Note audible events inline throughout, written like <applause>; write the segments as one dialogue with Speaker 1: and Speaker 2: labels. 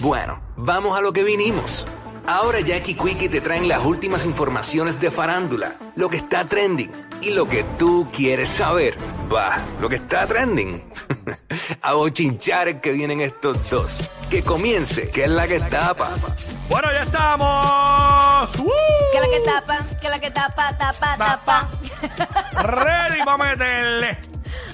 Speaker 1: Bueno, vamos a lo que vinimos. Ahora Jackie Quickie te traen las últimas informaciones de farándula, lo que está trending y lo que tú quieres saber. Va, lo que está trending. <laughs> a bochinchar que vienen estos dos. Que comience, que es la que tapa.
Speaker 2: Bueno, ya estamos. ¡Woo!
Speaker 3: Que la que tapa, que la que tapa, tapa, tapa. <laughs>
Speaker 2: Ready para meterle.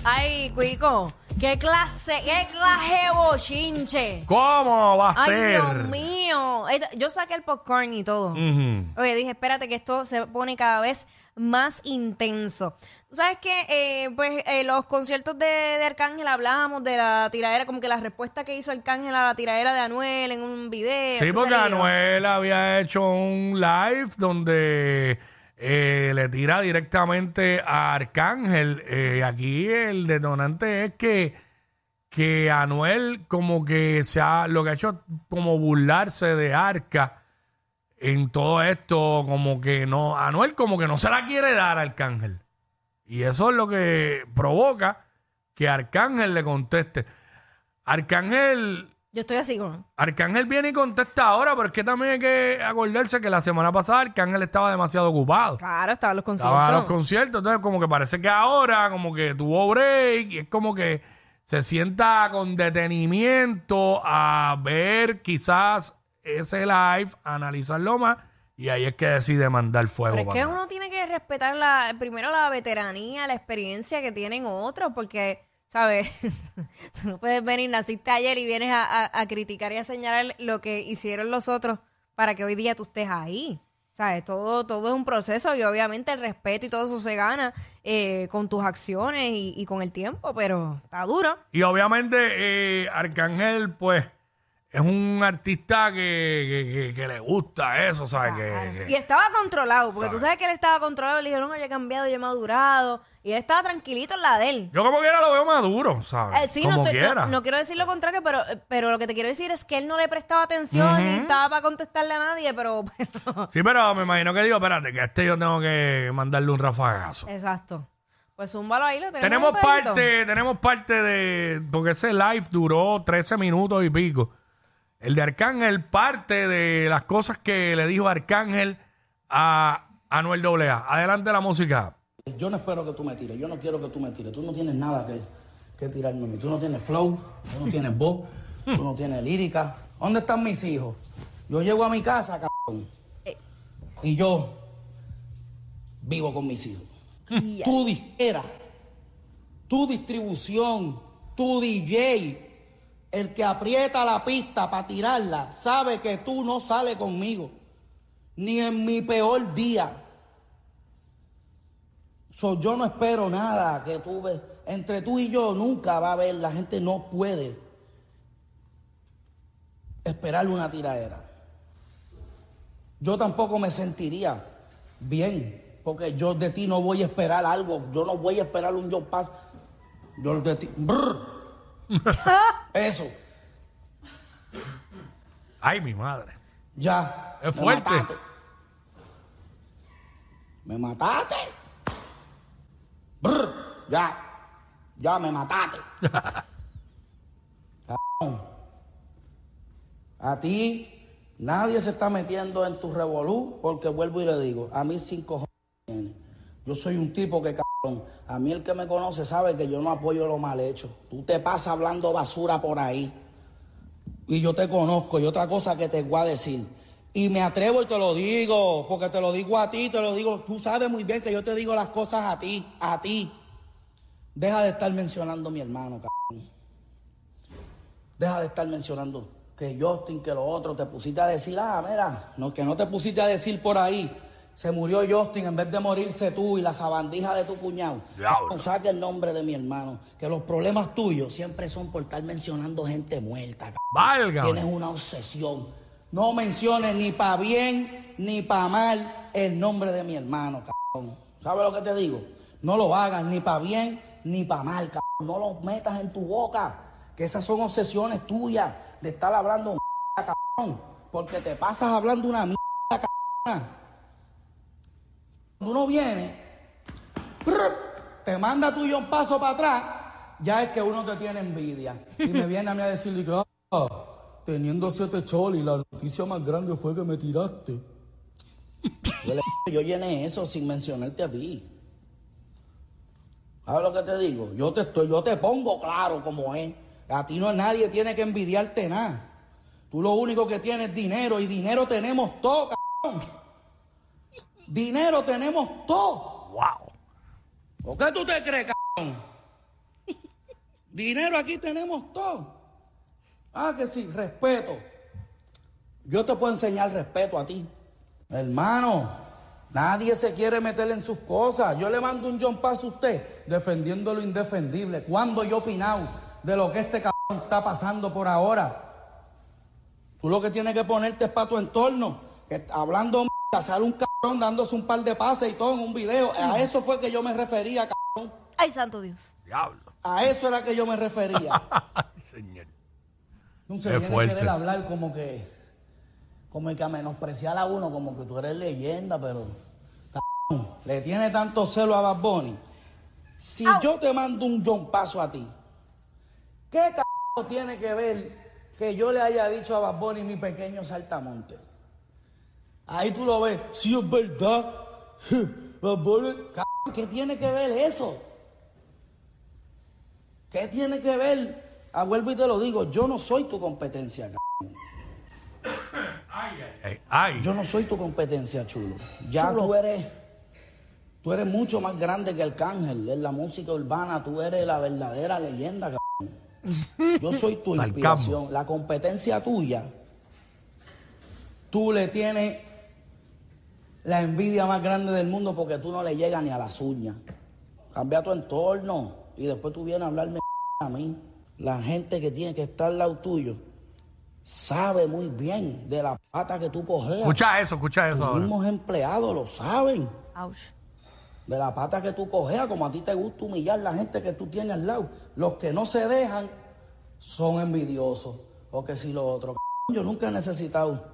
Speaker 3: Ay, Cuico, qué clase, qué clase de bochinche.
Speaker 2: ¿Cómo va a
Speaker 3: Ay,
Speaker 2: ser?
Speaker 3: Dios mío. Yo saqué el popcorn y todo.
Speaker 2: Ujú.
Speaker 3: Oye, dije, espérate que esto se pone cada vez más intenso. Tú sabes que, eh, pues, eh, los conciertos de, de Arcángel hablábamos de la tiradera, como que la respuesta que hizo Arcángel a la tiradera de Anuel en un video.
Speaker 2: Sí,
Speaker 3: ¿tú
Speaker 2: porque
Speaker 3: sabes?
Speaker 2: Anuel había hecho un live donde eh, le tira directamente a Arcángel. Eh, aquí el detonante es que, que Anuel como que se ha, lo que ha hecho como burlarse de Arca en todo esto, como que no, Anuel como que no se la quiere dar a Arcángel. Y eso es lo que provoca que Arcángel le conteste. Arcángel
Speaker 3: Yo estoy así como...
Speaker 2: Arcángel viene y contesta ahora, pero es que también hay que acordarse que la semana pasada Arcángel estaba demasiado ocupado.
Speaker 3: Claro, estaban los conciertos.
Speaker 2: Estaba a los conciertos, entonces como que parece que ahora como que tuvo break y es como que se sienta con detenimiento a ver quizás ese live, analizarlo más y ahí es que decide mandar fuego.
Speaker 3: Pero es que uno tiene que respetar la, primero la veteranía, la experiencia que tienen otros, porque, ¿sabes? <laughs> No puedes venir, naciste ayer y vienes a, a- a criticar y a señalar lo que hicieron los otros para que hoy día tú estés ahí. ¿Sabes? Todo, todo es un proceso y obviamente el respeto y todo eso se gana eh, con tus acciones y, y con el tiempo, pero está duro.
Speaker 2: Y obviamente eh, Arcángel pues es un artista que, que- que- que le gusta eso, ¿sabes? Que-
Speaker 3: Y estaba controlado, porque tú sabes que él estaba controlado, le dijeron, oye, he cambiado, yo he madurado, y él estaba tranquilito en la de él.
Speaker 2: Yo como quiera lo veo maduro, ¿sabes?
Speaker 3: Eh, sí,
Speaker 2: como
Speaker 3: no, estoy-
Speaker 2: quiera.
Speaker 3: no quiero decir lo contrario, pero, pero lo que te quiero decir es que él no le prestaba atención ni estaba para contestarle a nadie, pero... <laughs> pero-
Speaker 2: Sí, pero me imagino que digo, espérate, que a este yo tengo que mandarle un rafagazo.
Speaker 3: Exacto. Pues zúmbalo ahí, lo tenemos.
Speaker 2: Tenemos parte, tenemos parte de, porque ese live duró 13 minutos y pico. El de Arcángel, parte de las cosas que le dijo Arcángel a Anuel AA. Adelante la música.
Speaker 4: Yo no espero que tú me tires, yo no quiero que tú me tires. Tú no tienes nada que, que tirarme a mí. Tú no tienes flow, tú no tienes voz, tú no tienes lírica. ¿Dónde están mis hijos? Yo llego a mi casa, cabrón. Y yo vivo con mis hijos. Tu disquera, tu distribución, tu DJ, el que aprieta la pista para tirarla, sabe que tú no sales conmigo. Ni en mi peor día. So, yo no espero nada que tú ves. Entre tú y yo nunca va a haber, la gente no puede esperar una tiradera. Yo tampoco me sentiría bien, porque yo de ti no voy a esperar algo. Yo no voy a esperar un yo pass. Yo de ti. Eso,
Speaker 2: Ay, mi madre.
Speaker 4: ya.
Speaker 2: Es
Speaker 4: me
Speaker 2: fuerte.
Speaker 4: mataste. Me mataste. Brr, ya. Ya me mataste. <laughs> A ti nadie se está metiendo en tu revolú porque vuelvo y le digo, a mí cinco. Yo soy un tipo que cabrón. A mí el que me conoce sabe que yo no apoyo lo mal hecho. Tú te pasas hablando basura por ahí. Y yo te conozco. Y otra cosa que te voy a decir. Y me atrevo y te lo digo, porque te lo digo a ti, te lo digo. Tú sabes muy bien que yo te digo las cosas a ti, a ti. Deja de estar mencionando a mi hermano, cabrón. Deja de estar mencionando que Justin, que lo otro. Te pusiste a decir, ah, mira, no, que no te pusiste a decir por ahí. Se murió Justin en vez de morirse tú y la sabandija de tu cuñado. No saque el nombre de mi hermano. Que los problemas tuyos siempre son por estar mencionando gente muerta.
Speaker 2: Válgame.
Speaker 4: Tienes una obsesión. No menciones ni para bien ni para mal el nombre de mi hermano, cabrón. ¿Sabes lo que te digo? No lo hagas ni para bien ni para mal, cabrón. No lo metas en tu boca. Que esas son obsesiones tuyas de estar hablando cabrón. Porque te pasas hablando una mierda, cabrón. Uno viene, te manda tuyo un paso para atrás, ya es que uno te tiene envidia. Y me viene a mí a decir, digo, "Oh, teniendo siete cholis, la noticia más grande fue que me tiraste. Yo, <laughs> yo llené eso sin mencionarte a ti. ¿Sabes lo que te digo? Yo te estoy, yo te pongo claro como es. A ti no nadie tiene que envidiarte nada. Tú lo único que tienes es dinero y dinero tenemos todo, cabrón. Dinero tenemos todo.
Speaker 2: Wow.
Speaker 4: ¿Por qué tú te crees, cabrón? <laughs> Dinero aquí tenemos todo. Ah, que sí, respeto. Yo te puedo enseñar respeto a ti. Hermano, nadie se quiere meter en sus cosas. Yo le mando un John Pass a usted defendiendo lo indefendible. ¿Cuándo yo he opinado de lo que este cabrón está pasando por ahora? Tú lo que tienes que ponerte es para tu entorno. Que hablando sale un cabrón dándose un par de pases y todo en un video. A eso fue que yo me refería, cabrón.
Speaker 3: Ay, santo Dios.
Speaker 2: Diablo.
Speaker 4: A eso era que yo me refería. <laughs>
Speaker 2: Ay, señor.
Speaker 4: Entonces
Speaker 2: Qué
Speaker 4: viene a
Speaker 2: fuerte.
Speaker 4: querer hablar como que, como el que a menospreciar a uno, como que tú eres leyenda, pero cabrón, le tiene tanto celo a Bad Bunny. Si yo te mando un John Paso a ti, ¿qué cabrón tiene que ver que yo le haya dicho a Bad Bunny mi pequeño saltamonte? Ahí tú lo ves, sí es verdad. ¿qué tiene que ver eso? ¿Qué tiene que ver? Ah, vuelvo y te lo digo, yo no soy tu competencia, cabrón.
Speaker 2: Ay, ay.
Speaker 4: Yo no soy tu competencia, chulo. Ya tú eres, tú eres mucho más grande que el cángel en la música urbana. Tú eres la verdadera leyenda, cabrón. Yo soy tu <laughs> inspiración. La competencia tuya, tú le tienes la envidia más grande del mundo porque tú no le llegas ni a las uñas. Cambia tu entorno y después tú vienes a hablarme a mí. La gente que tiene que estar al lado tuyo sabe muy bien de la pata que tú cogeas.
Speaker 2: Escucha eso, escucha eso ahora.
Speaker 4: mismos empleados lo saben.
Speaker 3: Ouch.
Speaker 4: De la pata que tú cogeas, como a ti te gusta humillar la gente que tú tienes al lado. Los que no se dejan son envidiosos. O que si lo otro. Yo nunca he necesitado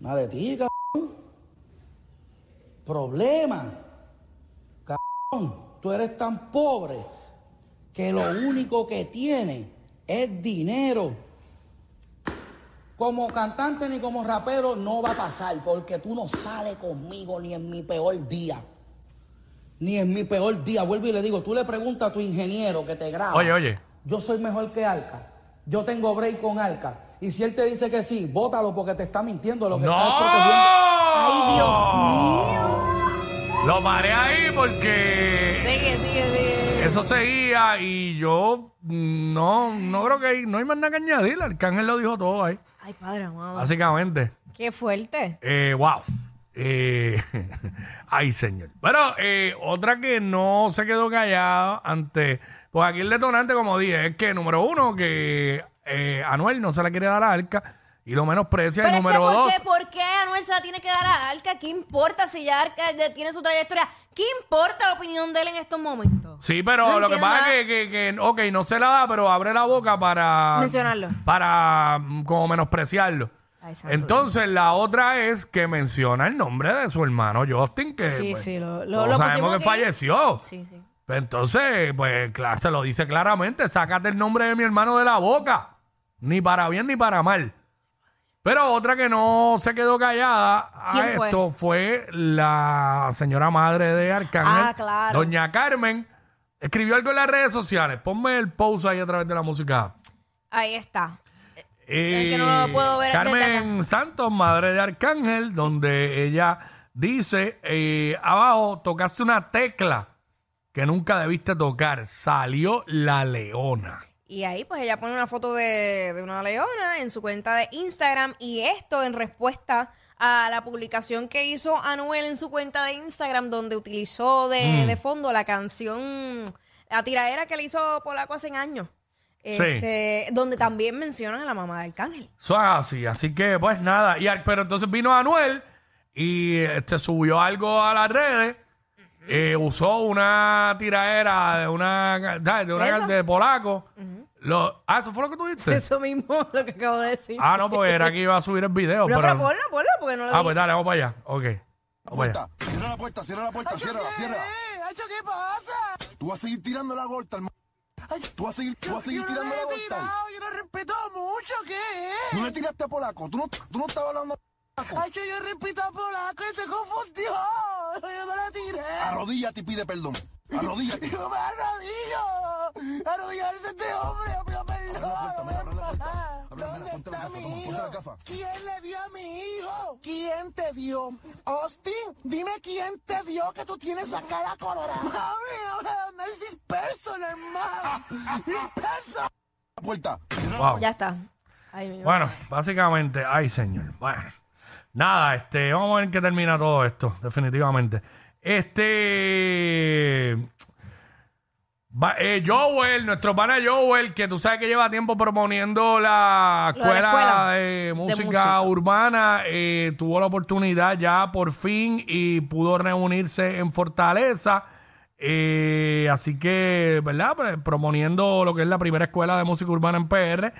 Speaker 4: nada de ti, cabrón. Problema. Cabrón, tú eres tan pobre que lo único que tienes es dinero. Como cantante ni como rapero no va a pasar porque tú no sales conmigo ni en mi peor día. Ni en mi peor día. Vuelvo y le digo, tú le preguntas a tu ingeniero que te graba.
Speaker 2: Oye, oye.
Speaker 4: Yo soy mejor que Alca. Yo tengo break con Alca. Y si él te dice que sí, bótalo porque te está mintiendo lo que está es protegiendo.
Speaker 2: ¡No!
Speaker 3: Ay, Dios mío.
Speaker 2: Lo paré ahí porque
Speaker 3: Sigue, sigue, sigue.
Speaker 2: eso seguía y yo mm, no, no creo que hay, no hay más nada que añadir. Arcángel lo dijo todo ahí,
Speaker 3: Ay, padre amado.
Speaker 2: básicamente.
Speaker 3: Qué fuerte.
Speaker 2: Eh, wow. Eh, <laughs> ay, señor. Bueno, eh, otra que no se quedó callada ante. Pues aquí el detonante, como dije, es que número uno, que eh, Anuel no se la quiere dar a Arca y lo menosprecia. Y
Speaker 3: Pero es que,
Speaker 2: número
Speaker 3: ¿por
Speaker 2: dos.
Speaker 3: qué, ¿por qué Anuel se la tiene que dar a Arca? ¿Qué importa si ya Arca tiene su trayectoria? ¿Qué importa la opinión de él en estos momentos?
Speaker 2: Sí, pero
Speaker 3: No
Speaker 2: lo que
Speaker 3: entiendo
Speaker 2: pasa
Speaker 3: nada.
Speaker 2: es que, que, que, ok, no se la da, pero abre la boca para.
Speaker 3: Mencionarlo.
Speaker 2: Para mm, como menospreciarlo.
Speaker 3: Ay, santo
Speaker 2: Entonces, la otra es que menciona el nombre de su hermano Justin, que
Speaker 3: Sí,
Speaker 2: pues,
Speaker 3: sí, lo- lo-
Speaker 2: todos
Speaker 3: lo
Speaker 2: sabemos
Speaker 3: pusimos
Speaker 2: que
Speaker 3: aquí.
Speaker 2: falleció.
Speaker 3: Sí, sí.
Speaker 2: Pues Entonces, pues cla- se lo dice claramente, sácate el nombre de mi hermano de la boca, ni para bien ni para mal. Pero otra que no se quedó callada a
Speaker 3: ¿Quién fue?
Speaker 2: esto fue la señora madre de Arcángel,
Speaker 3: Ah, claro.
Speaker 2: doña Carmen. Escribió algo en las redes sociales. Ponme el post ahí a través de la música.
Speaker 3: Ahí está.
Speaker 2: Eh,
Speaker 3: que no lo puedo ver desde
Speaker 2: Carmen Santos, madre de Arcángel, donde ella dice, eh, abajo, tocaste una tecla que nunca debiste tocar. Salió la leona.
Speaker 3: Y ahí pues ella pone una foto de, de una leona en su cuenta de Instagram y esto en respuesta a la publicación que hizo Anuel en su cuenta de Instagram donde utilizó de, de fondo la canción, la tiradera que le hizo Polaco hace años. Este, donde también mencionan a la mamá de Arcángel.
Speaker 2: Eso es así, así que pues nada. Y, pero entonces vino Anuel y este, subió algo a las redes. eh, usó una tiradera de una, de, una de polaco. Lo- ah, eso fue lo que tú dijiste.
Speaker 3: Eso mismo <laughs> lo que acabo de decir.
Speaker 2: Ah, no, porque era que iba a subir el video.
Speaker 3: no,
Speaker 2: pero,
Speaker 3: pero ponlo, ponlo, porque no lo
Speaker 2: Ah,
Speaker 3: di-
Speaker 2: pues dale, vamos para allá. Ok. Vamos para allá.
Speaker 5: puerta, cierra la puerta, cierra la puerta, cierra, cierra.
Speaker 6: ¿qué pasa?
Speaker 5: Tú vas a seguir tirando la gorta, hermano. Tú vas a seguir, tú vas a seguir tirando la gorta.
Speaker 6: yo no he
Speaker 5: respeto mucho, ¿qué es? No le tiraste a polaco, tú no, tú no estabas hablando a polaco.
Speaker 6: Ay, que yo respeto a polaco y se confundió. <laughs> Yo no la tiré.
Speaker 5: Arrodíllate y pide perdón. Arrodíllate. <laughs>
Speaker 6: Yo me arrodillo. Arrodillarse este hombre, pido perdón. ¿Dónde está mi hijo? ¿Quién le dio a mi hijo? ¿Quién te dio? Austin, dime quién te dio que tú tienes la cara colorada. Mami, no es disperso, hermano. <laughs> Disperso.
Speaker 5: La puerta.
Speaker 2: Wow.
Speaker 3: Ya está. Ay, mi
Speaker 2: Bueno, básicamente, ay señor. Bueno, nada, este, vamos a ver en qué termina todo esto, definitivamente. Este. Va- eh, Joel, nuestro pana Joel, que tú sabes que lleva tiempo proponiendo la
Speaker 3: Lo de la
Speaker 2: escuela,
Speaker 3: escuela
Speaker 2: de, música. urbana, eh, tuvo la oportunidad ya por fin y pudo reunirse en Fortaleza. Eh, así que, ¿verdad? Pues, proponiendo lo que es la primera escuela de música urbana en PR.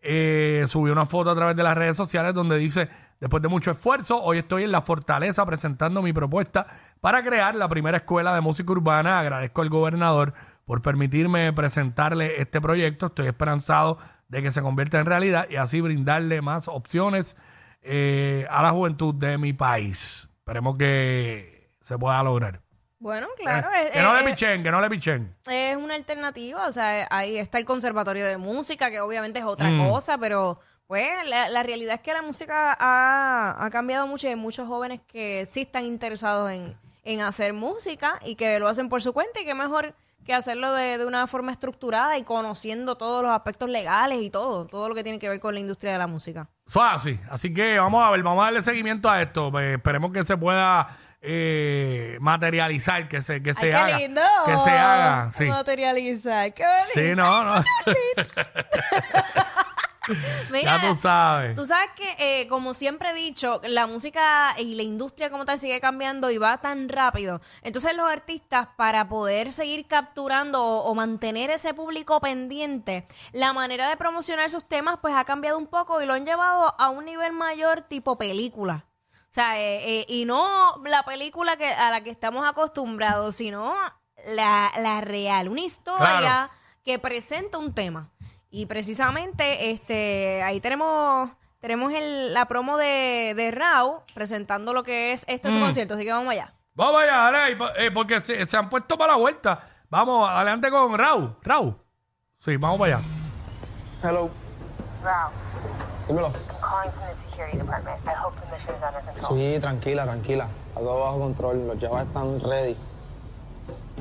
Speaker 2: Eh, subió una foto a través de las redes sociales donde dice, después de mucho esfuerzo, hoy estoy en la fortaleza presentando mi propuesta para crear la primera escuela de música urbana. Agradezco al gobernador por permitirme presentarle este proyecto. Estoy esperanzado de que se convierta en realidad y así brindarle más opciones eh, a la juventud de mi país. Esperemos que se pueda lograr.
Speaker 3: Bueno, claro.
Speaker 2: Eh,
Speaker 3: es-
Speaker 2: que no le pichen, que no le pichen.
Speaker 3: es una alternativa, o sea, ahí está el conservatorio de música, que obviamente es otra
Speaker 2: Mm.
Speaker 3: cosa, pero pues la, la realidad es que la música ha, ha cambiado mucho y hay muchos jóvenes que sí están interesados en, en hacer música y que lo hacen por su cuenta y que mejor que hacerlo de, de una forma estructurada y conociendo todos los aspectos legales y todo, todo lo que tiene que ver con la industria de la música.
Speaker 2: Eso es así. Así que vamos a ver, vamos a darle seguimiento a esto. Eh, esperemos que se pueda eh, materializar, que se, que se
Speaker 3: ¡Ay, qué
Speaker 2: haga.
Speaker 3: lindo!
Speaker 2: Que se haga, sí.
Speaker 3: Materializar, qué
Speaker 2: Sí,
Speaker 3: bonito.
Speaker 2: no, no. <laughs> <laughs> <laughs>
Speaker 3: Mira,
Speaker 2: ya tú sabes.
Speaker 3: Tú sabes que, eh, como siempre he dicho, la música y la industria como tal sigue cambiando y va tan rápido. Entonces los artistas, para poder seguir capturando o, o mantener ese público pendiente, la manera de promocionar sus temas pues ha cambiado un poco y lo han llevado a un nivel mayor tipo película. O sea, eh, eh, y no la película que, a la que estamos acostumbrados, sino la, la real, una historia
Speaker 2: Claro.
Speaker 3: que presenta un tema. Y precisamente, este, ahí tenemos, tenemos el- la promo de, de Rao presentando lo que es este su concierto, así que vamos allá.
Speaker 2: Vamos allá, dale eh, porque se, se han puesto para la vuelta. Vamos, adelante con Raúl. Raúl. Sí, vamos para allá.
Speaker 7: Hello.
Speaker 8: Ralph,
Speaker 7: Dímelo.
Speaker 8: calling from the security department. I hope the mission is under control.
Speaker 7: Sí, tranquila, tranquila. Está todo bajo control. Los Javas están ready.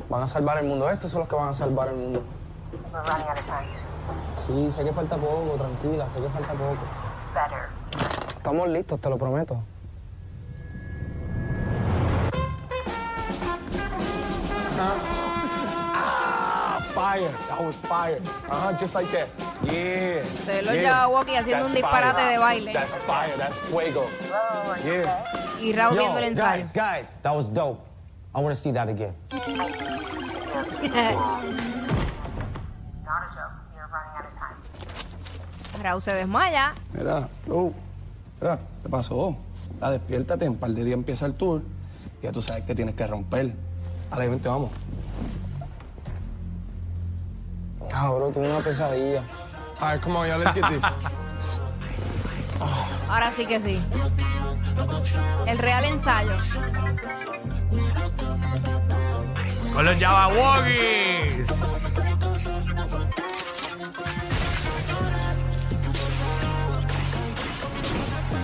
Speaker 7: Van a salvar el mundo. Estos son los que van a salvar el mundo.
Speaker 8: We're running out of time.
Speaker 7: Sí, sé que falta poco, tranquila. Sé que falta poco.
Speaker 8: Better.
Speaker 7: Estamos listos, te lo prometo.
Speaker 9: Fire. That was fire. Uh-huh, just like that. Yeah.
Speaker 3: Se ve los
Speaker 9: yeah.
Speaker 3: Jabberwocky haciendo
Speaker 9: That's
Speaker 3: un disparate
Speaker 9: fire.
Speaker 3: de baile.
Speaker 9: That's fire. That's fuego. Yeah.
Speaker 3: Y Raúl viendo el ensayo.
Speaker 10: guys, guys, that was dope. I want to see that again. <laughs>
Speaker 3: Raúl se desmaya.
Speaker 4: Mira, Lu, mira, ¿qué pasó? La despiértate, en un par de días empieza el tour y ya tú sabes que tienes que romper. Vente, vamos.
Speaker 7: Cabrón, tuve una pesadilla.
Speaker 9: On, y'all. Let's get this.
Speaker 3: Ahora sí que sí. El real ensayo.
Speaker 2: Con los Jabberwockies.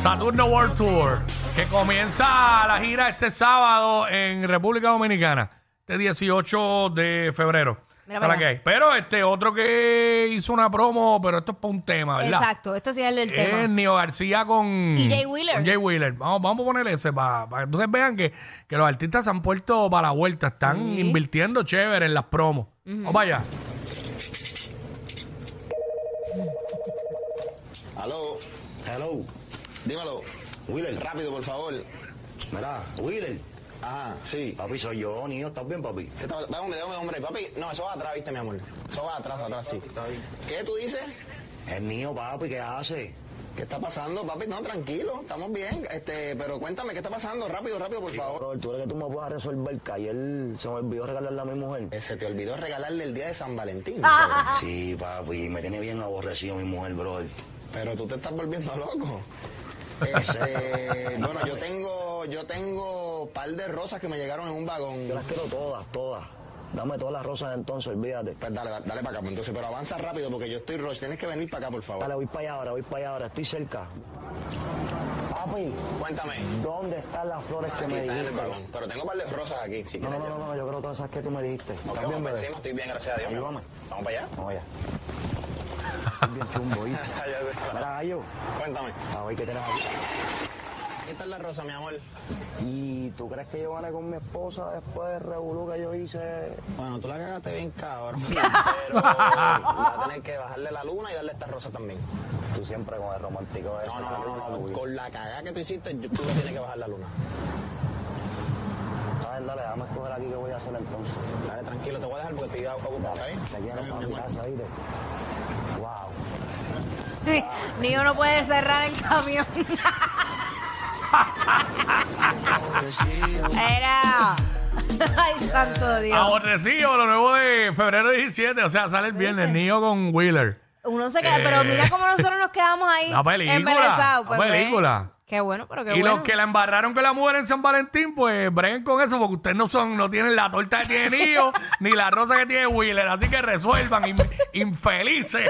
Speaker 2: Saturno World Tour, que comienza la gira este sábado en República Dominicana, este 18 de febrero.
Speaker 3: Mira
Speaker 2: Esa es la
Speaker 3: para
Speaker 2: que
Speaker 3: allá.
Speaker 2: hay. Pero este otro que hizo una promo, pero esto es para un tema, ¿verdad?
Speaker 3: Exacto, este sí es el del
Speaker 2: Es
Speaker 3: tema.
Speaker 2: Nio García con...
Speaker 3: Y Jay Wheeler.
Speaker 2: Con Jay Wheeler. Vamos, vamos a poner ese para, que ustedes vean que, que los artistas se han puesto para la vuelta. Están invirtiendo chévere en las promos. Vamos allá.
Speaker 11: Aló, hello, dímelo. Wheeler, rápido, por favor. Mira, Wheeler. Ajá, sí. Papi, soy yo, niño. ¿Estás bien, papi? ¿Qué? Dame, hombre, dame, hombre. Papi, no, eso va atrás, viste, mi amor. Eso va atrás, atrás, sí. ¿Qué tú dices? El niño, papi, ¿qué hace? ¿Qué está pasando, papi? No, tranquilo, estamos bien. Este, pero cuéntame, ¿qué está pasando? Rápido, rápido, por favor.
Speaker 10: Bro, tú eres que tú me puedas resolver que ayer se me olvidó regalarle a mi mujer.
Speaker 11: Eh, Se te olvidó regalarle el día de San Valentín.
Speaker 10: Sí, papi, me tiene bien aborrecido mi mujer, bro.
Speaker 11: Pero tú te estás volviendo loco. Este, <laughs> bueno, yo tengo, yo tengo par de rosas que me llegaron en un vagón.
Speaker 10: Yo las quiero todas, todas. Dame todas las rosas entonces, olvídate.
Speaker 11: Pues dale, dale, para acá, pues entonces, pero avanza rápido porque yo estoy rush. Tienes que venir para acá, por favor.
Speaker 10: Dale, voy para allá ahora, voy para allá ahora, estoy cerca. Papi,
Speaker 11: Cuéntame.
Speaker 10: ¿dónde están las flores que me
Speaker 11: están en el
Speaker 10: dijiste?
Speaker 11: vagón. Pero tengo un par de rosas aquí, si
Speaker 10: No,
Speaker 11: quieres.
Speaker 10: no, no, no, no, yo creo todas esas que tú me dijiste.
Speaker 11: Ok,
Speaker 10: ¿Estás
Speaker 11: vamos
Speaker 10: bien,
Speaker 11: encima, estoy bien, gracias a Dios.
Speaker 10: Ayúdame.
Speaker 11: Vamos para allá.
Speaker 10: Vamos allá. Bien chumbo,
Speaker 11: sé.
Speaker 10: Mira, gallo,
Speaker 11: Cuéntame.
Speaker 10: a ver qué aquí.
Speaker 11: Aquí está la rosa, mi amor.
Speaker 10: ¿Y tú crees que yo gané con mi esposa después del revolú que yo hice?
Speaker 11: Bueno, tú la cagaste bien, cabrón. <laughs> Pero vas a tener que bajarle la luna y darle esta rosa también.
Speaker 10: Tú siempre con el romántico ese.
Speaker 11: No, no, no, no, no. Con la cagada que tú hiciste, yo- tú le tienes que bajar la luna.
Speaker 10: Dale, dale, dame escoger aquí qué voy a hacer entonces.
Speaker 11: Dale, tranquilo, te voy a dejar porque estoy ocupado, ¿está bien?
Speaker 10: Te quiero
Speaker 11: Dame, mi
Speaker 10: mi
Speaker 11: amor.
Speaker 10: casa, ¿viste? Wow.
Speaker 3: Niño no puede cerrar el camión. <laughs> Era. <laughs> Ay, santo Dios.
Speaker 2: Aborrecido, lo nuevo de febrero 17, o sea, sale el viernes, niño con Wheeler.
Speaker 3: Uno se queda,
Speaker 2: Eh.
Speaker 3: pero mira cómo nosotros nos quedamos ahí.
Speaker 2: Una película,
Speaker 3: embelesados,
Speaker 2: una
Speaker 3: pues,
Speaker 2: película.
Speaker 3: Qué bueno, pero qué
Speaker 2: y
Speaker 3: bueno.
Speaker 2: los que la embarraron con la mujer en San Valentín, pues breguen con eso, porque ustedes no son, no tienen la torta que tiene Nio, <laughs> ni la rosa que tiene Wheeler, así que resuelvan, in- infelices.